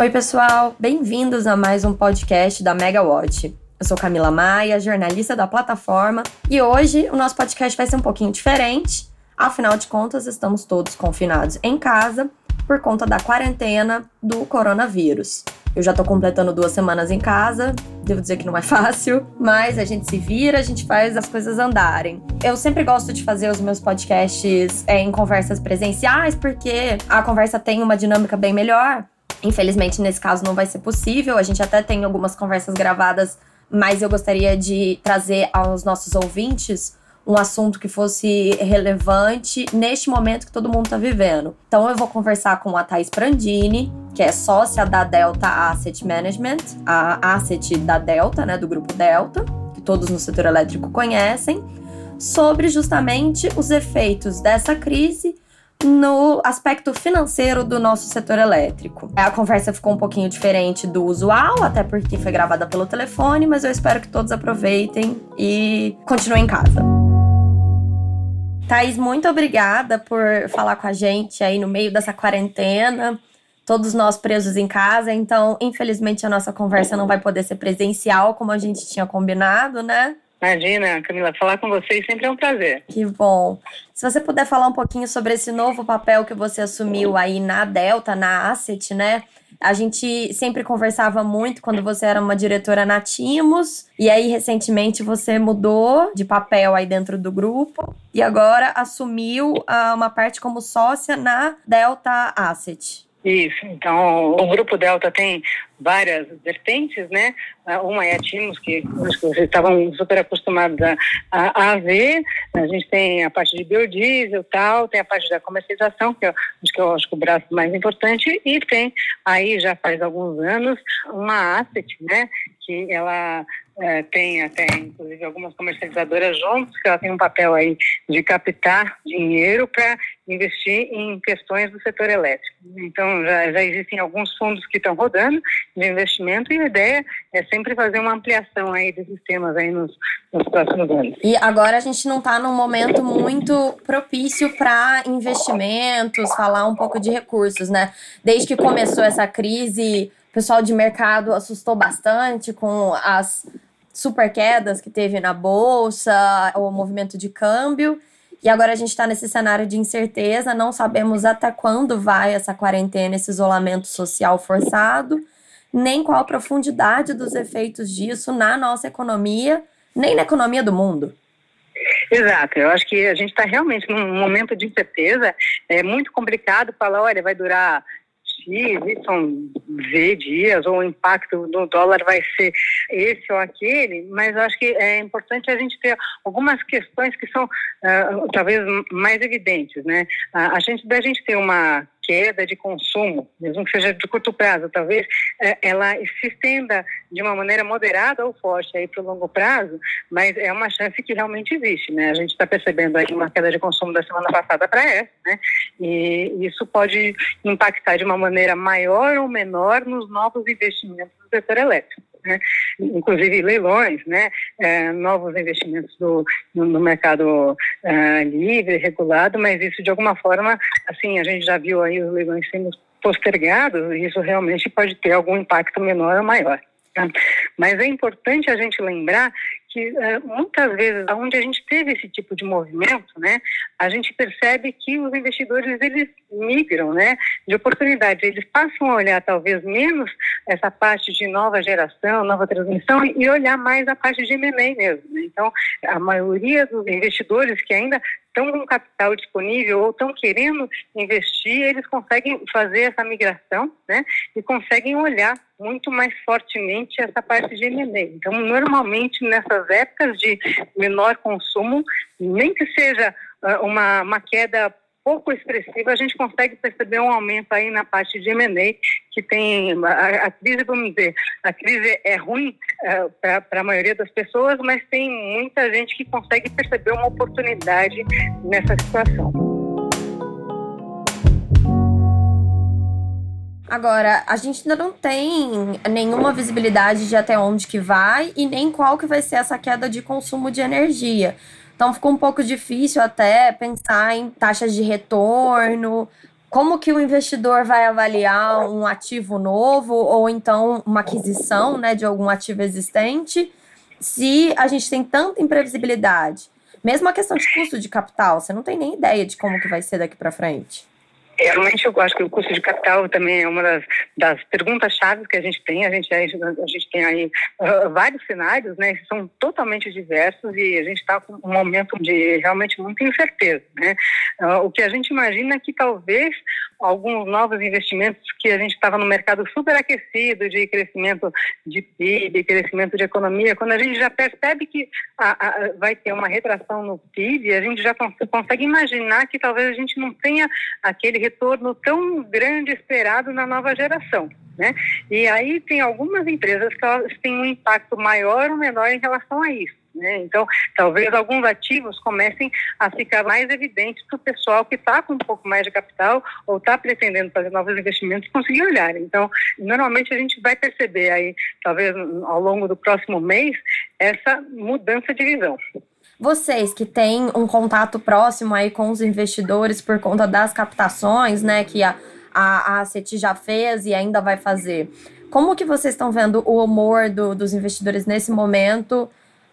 Oi, pessoal, bem-vindos a mais um podcast da Megawatt. Eu sou Camila Maia, jornalista da plataforma, e hoje o nosso podcast vai ser um pouquinho diferente. Afinal de contas, estamos todos confinados em casa por conta da quarentena do coronavírus. Eu já tô completando duas semanas em casa, devo dizer que não é fácil, mas a gente se vira, a gente faz as coisas andarem. Eu sempre gosto de fazer os meus podcasts é, em conversas presenciais, porque a conversa tem uma dinâmica bem melhor. Infelizmente, nesse caso, não vai ser possível. A gente até tem algumas conversas gravadas, mas eu gostaria de trazer aos nossos ouvintes um assunto que fosse relevante neste momento que todo mundo está vivendo. Então, eu vou conversar com a Thais Prandini, que é sócia da Delta Asset Management, a asset da Delta, né, do grupo Delta, que todos no setor elétrico conhecem, sobre justamente os efeitos dessa crise no aspecto financeiro do nosso setor elétrico. A conversa ficou um pouquinho diferente do usual, até porque foi gravada pelo telefone, mas eu espero que todos aproveitem e continuem em casa. Thaís, muito obrigada por falar com a gente aí no meio dessa quarentena. Todos nós presos em casa, então, infelizmente, a nossa conversa não vai poder ser presencial como a gente tinha combinado, né? Imagina, Camila, falar com vocês sempre é um prazer. Que bom. Se você puder falar um pouquinho sobre esse novo papel que você assumiu aí na Delta, na Asset, né? A gente sempre conversava muito quando você era uma diretora na Timos, e aí recentemente você mudou de papel aí dentro do grupo e agora assumiu uh, uma parte como sócia na Delta Asset. Isso, então o Grupo Delta tem várias vertentes, né? Ah, uma é a Timos, que acho que vocês estavam super acostumados a, a, a, ver. A gente tem a parte de biodiesel tal, tem a parte da comercialização, que eu, acho que eu acho que o braço mais importante, e tem aí já faz alguns anos uma asset, né? Que ela é, tem até, inclusive, algumas comercializadoras juntos, que ela tem um papel aí de captar dinheiro para investir em questões do setor elétrico. Então, já, já existem alguns fundos que estão rodando de investimento e a ideia é sempre fazer uma ampliação aí desses temas aí nos, nos próximos anos. E agora a gente não está num momento muito propício para investimentos, falar um pouco de recursos, né? Desde que começou essa crise, o pessoal de mercado assustou bastante com as super quedas que teve na bolsa, o movimento de câmbio. E agora a gente está nesse cenário de incerteza, não sabemos até quando vai essa quarentena, esse isolamento social forçado, nem qual a profundidade dos efeitos disso na nossa economia, nem na economia do mundo. Exato, eu acho que a gente está realmente num momento de incerteza, é muito complicado falar, olha, vai durar X, Y, Z dias, ou o impacto do dólar vai ser esse ou aquele, mas eu acho que é importante a gente ter algumas questões que são uh, talvez mais evidentes, né? A, a gente, da gente ter uma queda de consumo, mesmo que seja de curto prazo, talvez é, ela se estenda de uma maneira moderada ou forte aí para o longo prazo, mas é uma chance que realmente existe, né? A gente está percebendo aí uma queda de consumo da semana passada para essa, né? E isso pode impactar de uma maneira maior ou menor nos novos investimentos do setor elétrico né? inclusive leilões, né? É, novos investimentos do, no, mercado é, livre, regulado, mas isso de alguma forma, assim, a gente já viu aí os leilões sendo postergados e isso realmente pode ter algum impacto menor ou maior. Tá? Mas é importante a gente lembrar que uh, muitas vezes, onde a gente teve esse tipo de movimento, né, a gente percebe que os investidores eles migram, né, de oportunidades. Eles passam a olhar talvez menos essa parte de nova geração, nova transmissão e olhar mais a parte de M&A mesmo. Né? Então, a maioria dos investidores que ainda estão com capital disponível ou estão querendo investir, eles conseguem fazer essa migração, né? E conseguem olhar muito mais fortemente essa parte de M&A. Então, normalmente, nessas épocas de menor consumo, nem que seja uh, uma, uma queda pouco expressiva, a gente consegue perceber um aumento aí na parte de M&A, que tem a, a, crise, vamos dizer, a crise é ruim uh, para a maioria das pessoas, mas tem muita gente que consegue perceber uma oportunidade nessa situação. Agora, a gente ainda não tem nenhuma visibilidade de até onde que vai e nem qual que vai ser essa queda de consumo de energia. Então ficou um pouco difícil até pensar em taxas de retorno, como que o investidor vai avaliar um ativo novo ou então uma aquisição né, de algum ativo existente se a gente tem tanta imprevisibilidade? Mesmo a questão de custo de capital, você não tem nem ideia de como que vai ser daqui para frente. Realmente, eu acho que o custo de capital também é uma das, das perguntas chaves que a gente tem. A gente, a gente tem aí uh, vários cenários, né, são totalmente diversos e a gente está com um momento de realmente muita incerteza, né. Uh, o que a gente imagina é que talvez alguns novos investimentos que a gente estava no mercado superaquecido de crescimento de PIB, crescimento de economia, quando a gente já percebe que a, a, vai ter uma retração no PIB, a gente já cons consegue imaginar que talvez a gente não tenha aquele retorno tão grande esperado na nova geração. Né? E aí tem algumas empresas que têm um impacto maior ou menor em relação a isso. Né? Então, talvez alguns ativos comecem a ficar mais evidentes para o pessoal que está com um pouco mais de capital ou está pretendendo fazer novos investimentos conseguir olhar. Então, normalmente a gente vai perceber aí, talvez ao longo do próximo mês, essa mudança de visão. Vocês que têm um contato próximo aí com os investidores por conta das captações, né, que a, a, a CETI já fez e ainda vai fazer, como que vocês estão vendo o humor do, dos investidores nesse momento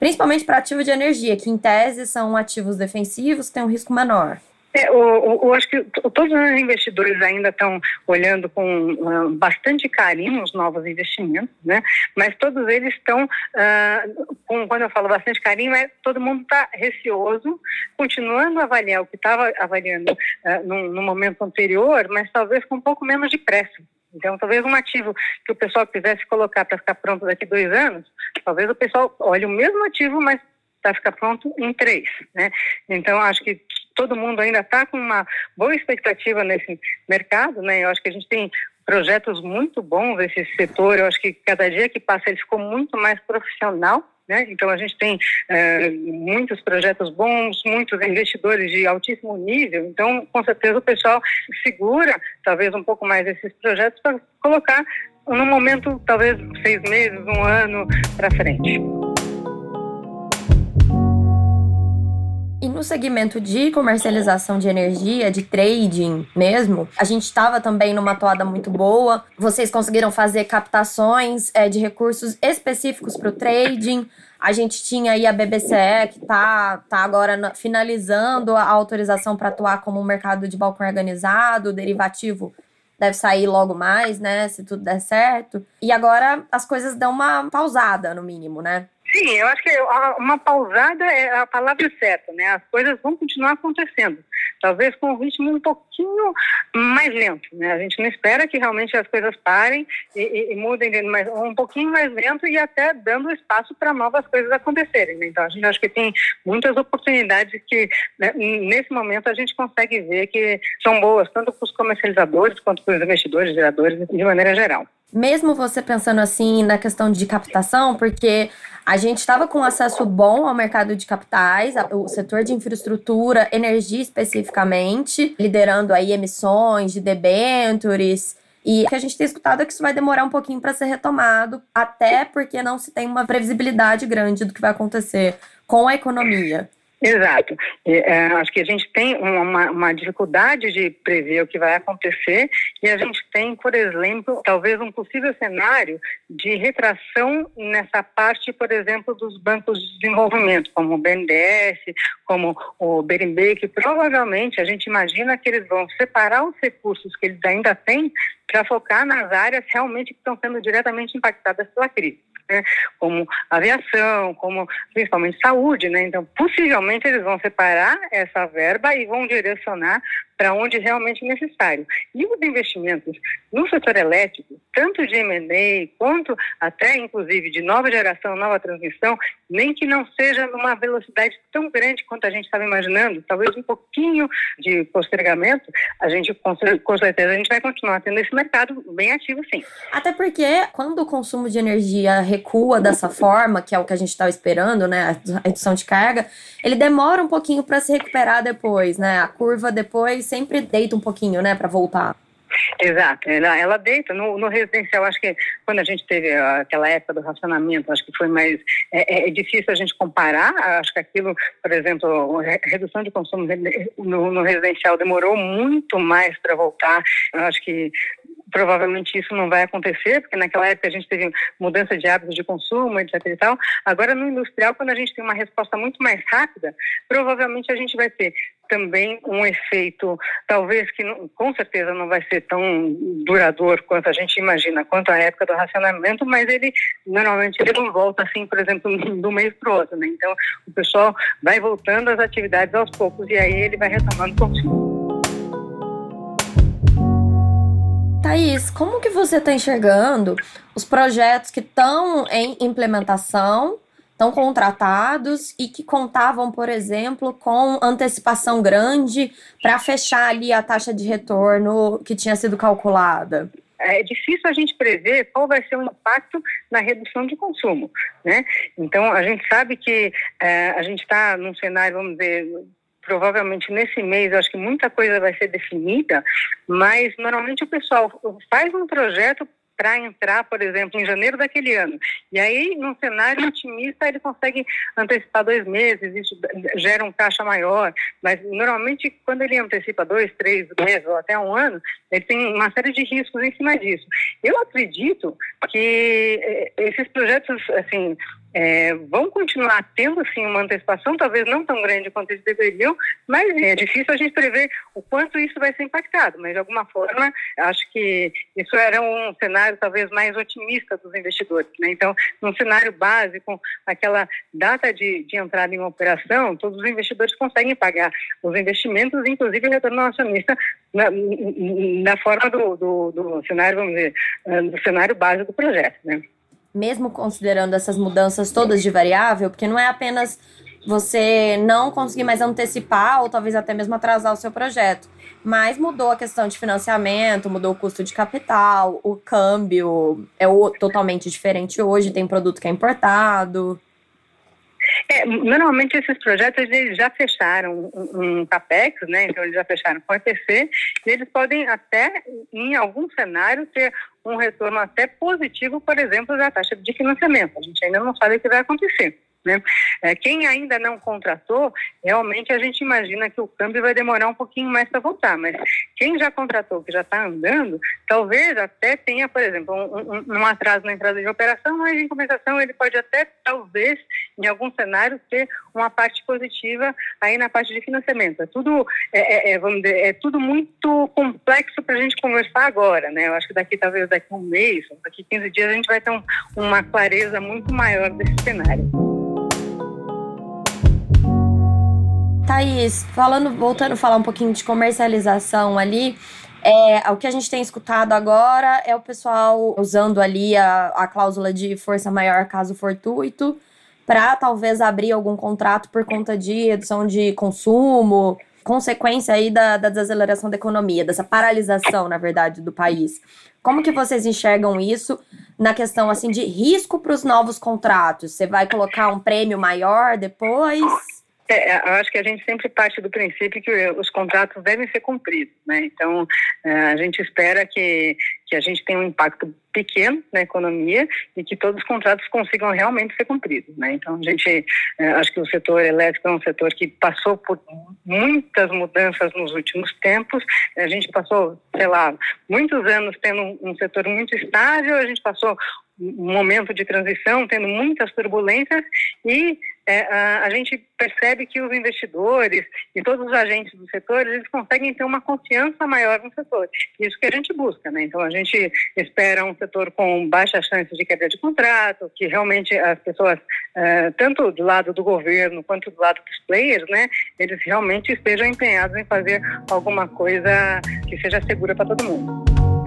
principalmente para ativo de energia, que em tese são ativos defensivos, têm um risco menor. É, eu, eu, acho que todos os investidores ainda estão olhando com uh, bastante carinho os novos investimentos, né? Mas todos eles estão, uh, com, quando eu falo bastante carinho, é todo mundo está receoso, continuando a avaliar o que estava avaliando uh, no, no momento anterior, mas talvez com um pouco menos de pressa. Então, talvez um ativo que o pessoal quisesse colocar para ficar pronto daqui dois anos, talvez o pessoal olhe o mesmo ativo, mas para ficar pronto em três, né? Então, acho que todo mundo ainda está com uma boa expectativa nesse mercado, né? Eu acho que a gente tem projetos muito bons nesse setor. Eu acho que cada dia que passa ele ficou muito mais profissional. Né? Então, a gente tem é, muitos projetos bons, muitos investidores de altíssimo nível. Então, com certeza, o pessoal segura talvez um pouco mais esses projetos para colocar no momento, talvez seis meses, um ano para frente. E no segmento de comercialização de energia, de trading mesmo, a gente estava também numa toada muito boa. Vocês conseguiram fazer captações é, de recursos específicos para o trading. A gente tinha aí a BBCE, que está tá agora finalizando a autorização para atuar como um mercado de balcão organizado, derivativo deve sair logo mais, né? Se tudo der certo. E agora as coisas dão uma pausada, no mínimo, né? Sim, eu acho que uma pausada é a palavra certa, né? As coisas vão continuar acontecendo, talvez com um ritmo um pouquinho mais lento, né? A gente não espera que realmente as coisas parem e, e, e mudem, mas um pouquinho mais lento e até dando espaço para novas coisas acontecerem. Né? Então, a gente acha que tem muitas oportunidades que, né, nesse momento, a gente consegue ver que são boas, tanto para os comercializadores quanto para os investidores, geradores, de maneira geral mesmo você pensando assim na questão de captação, porque a gente estava com acesso bom ao mercado de capitais, o setor de infraestrutura, energia especificamente, liderando aí emissões de debentures. E o que a gente tem escutado é que isso vai demorar um pouquinho para ser retomado, até porque não se tem uma previsibilidade grande do que vai acontecer com a economia. Exato. É, acho que a gente tem uma, uma, dificuldade de prever o que vai acontecer e a gente tem, por exemplo, talvez um possível cenário de retração nessa parte, por exemplo, dos bancos de desenvolvimento, como o BNDES, como o BNB, que provavelmente a gente imagina que eles vão separar os recursos que eles ainda têm para focar nas áreas realmente que estão sendo diretamente impactadas pela crise né? como aviação, como principalmente saúde, né? Então, possivelmente eles vão separar essa verba e vão direcionar para onde realmente é necessário. E os investimentos no setor elétrico, tanto de M&A quanto até inclusive de nova geração, nova transmissão, nem que não seja numa velocidade tão grande quanto a gente estava imaginando, talvez um pouquinho de postergamento, a gente com certeza a gente vai continuar tendo esse mercado bem ativo, sim. Até porque quando o consumo de energia recua dessa forma, que é o que a gente estava esperando, né, a redução de carga, ele demora um pouquinho para se recuperar depois, né? A curva depois sempre deita um pouquinho, né, para voltar. Exato, ela, ela deita no, no, residencial. Acho que quando a gente teve aquela época do racionamento, acho que foi mais é, é, é difícil a gente comparar. Acho que aquilo, por exemplo, redução de consumo no, no residencial demorou muito mais para voltar. Acho que provavelmente isso não vai acontecer, porque naquela época a gente teve mudança de hábitos de consumo, etc e tal. Agora, no industrial, quando a gente tem uma resposta muito mais rápida, provavelmente a gente vai ter também um efeito, talvez que não, com certeza não vai ser tão duradouro quanto a gente imagina, quanto a época do racionamento, mas ele normalmente ele não volta assim, por exemplo, do mês para o outro, né? Então o pessoal vai voltando às atividades aos poucos e aí ele vai retomando o consumo. Thaís, como que você está enxergando os projetos que estão em implementação, estão contratados e que contavam, por exemplo, com antecipação grande para fechar ali a taxa de retorno que tinha sido calculada? é difícil a gente prever qual vai ser o impacto na redução de consumo, né? Então a gente sabe que é, a gente está num cenário, vamos dizer, provavelmente nesse mês, acho que muita coisa vai ser definida, mas normalmente o pessoal faz um projeto para entrar, por exemplo, em janeiro daquele ano. E aí, num cenário otimista, ele consegue antecipar dois meses, isso gera um caixa maior. Mas, normalmente, quando ele antecipa dois, três meses ou até um ano, ele tem uma série de riscos em cima disso. Eu acredito que eh, esses projetos, assim, é, vão continuar tendo sim uma antecipação, talvez não tão grande quanto eles deveriam, mas é difícil a gente prever o quanto isso vai ser impactado. Mas de alguma forma, acho que isso era um cenário talvez mais otimista dos investidores. Né? Então, num cenário básico, aquela data de, de entrada em operação, todos os investidores conseguem pagar os investimentos, inclusive o retorno acionista na, na forma do, do, do cenário, vamos dizer, do cenário base do projeto. Né? Mesmo considerando essas mudanças todas de variável, porque não é apenas você não conseguir mais antecipar ou talvez até mesmo atrasar o seu projeto, mas mudou a questão de financiamento, mudou o custo de capital, o câmbio é totalmente diferente hoje, tem produto que é importado. É, normalmente esses projetos eles já fecharam um, um, CAPEX, né? Então eles já fecharam com EPC e eles podem até, em algum cenário, ter um retorno até positivo, por exemplo, da taxa de financiamento. A gente ainda não sabe o que vai acontecer. Né? É, quem ainda não contratou, realmente a gente imagina que o câmbio vai demorar um pouquinho mais para voltar, mas quem já contratou, que já está andando, talvez até tenha, por exemplo, um, um, um, atraso na entrada de operação, mas em compensação ele pode até, talvez, em algum cenário, ter uma parte positiva aí na parte de financiamento. É tudo, é, é, é vamos dizer, é tudo muito complexo para a gente conversar agora, né? Eu acho que daqui, talvez daqui um mês, daqui 15 dias, a gente vai ter um, uma clareza muito maior desse cenário. Thaís, falando, voltando a falar um pouquinho de comercialização ali, é, o que a gente tem escutado agora é o pessoal usando ali a, a cláusula de força maior caso fortuito para talvez abrir algum contrato por conta de redução de consumo, consequência aí da, da desaceleração da economia, dessa paralisação, na verdade, do país. Como que vocês enxergam isso na questão assim de risco para os novos contratos? Você vai colocar um prêmio maior depois? É, é, acho que a gente sempre parte do princípio que os contratos devem ser cumpridos, né? Então, é, a gente espera que, que a gente tenha um impacto pequeno na economia e que todos os contratos consigam realmente ser cumpridos, né? Então, a gente, é, acho que o setor elétrico é um setor que passou por muitas mudanças nos últimos tempos. A gente passou, sei lá, muitos anos tendo um setor muito estável, a gente passou um momento de transição, tendo muitas turbulências e é, a, a, gente percebe que os investidores e todos os agentes do setor, eles conseguem ter uma confiança maior no setor. Isso que a gente busca, né? Então, a gente espera um setor com baixa chance de quebra de contrato, que realmente as pessoas, é, tanto do lado do governo quanto do lado dos players, né, eles realmente estejam empenhados em fazer alguma coisa que seja segura para todo mundo.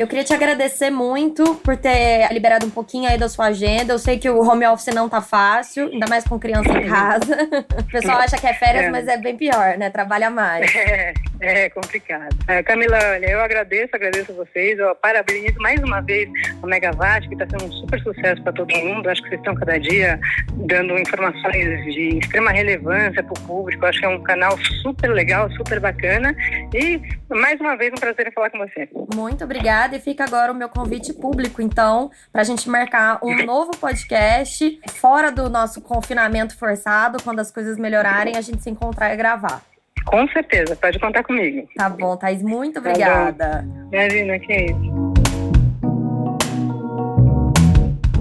Eu queria te agradecer muito por ter liberado um pouquinho aí da sua agenda. Eu sei que o home office não tá fácil, ainda mais com criança em casa. O pessoal acha que é férias, é. mas é bem pior, né? Trabalha mais. É, é complicado. É, Camila, olha, eu agradeço, agradeço a vocês. Eu parabenizo mais uma vez o Megavatt, que está sendo um super sucesso para todo mundo. Acho que vocês estão cada dia dando informações de extrema relevância para o público. Acho que é um canal super legal, super bacana. E mais uma vez um prazer em falar com você. Muito obrigada. E fica agora o meu convite público, então, para a gente marcar um novo podcast fora do nosso confinamento forçado, quando as coisas melhorarem, a gente se encontrar e gravar. Com certeza, pode contar comigo. Tá bom, Thaís, muito tá obrigada. Tá Imagina, que é isso.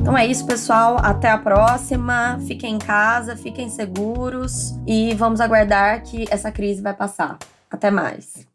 Então é isso, pessoal. Até a próxima. Fiquem em casa, fiquem seguros e vamos aguardar que essa crise vai passar. Até mais.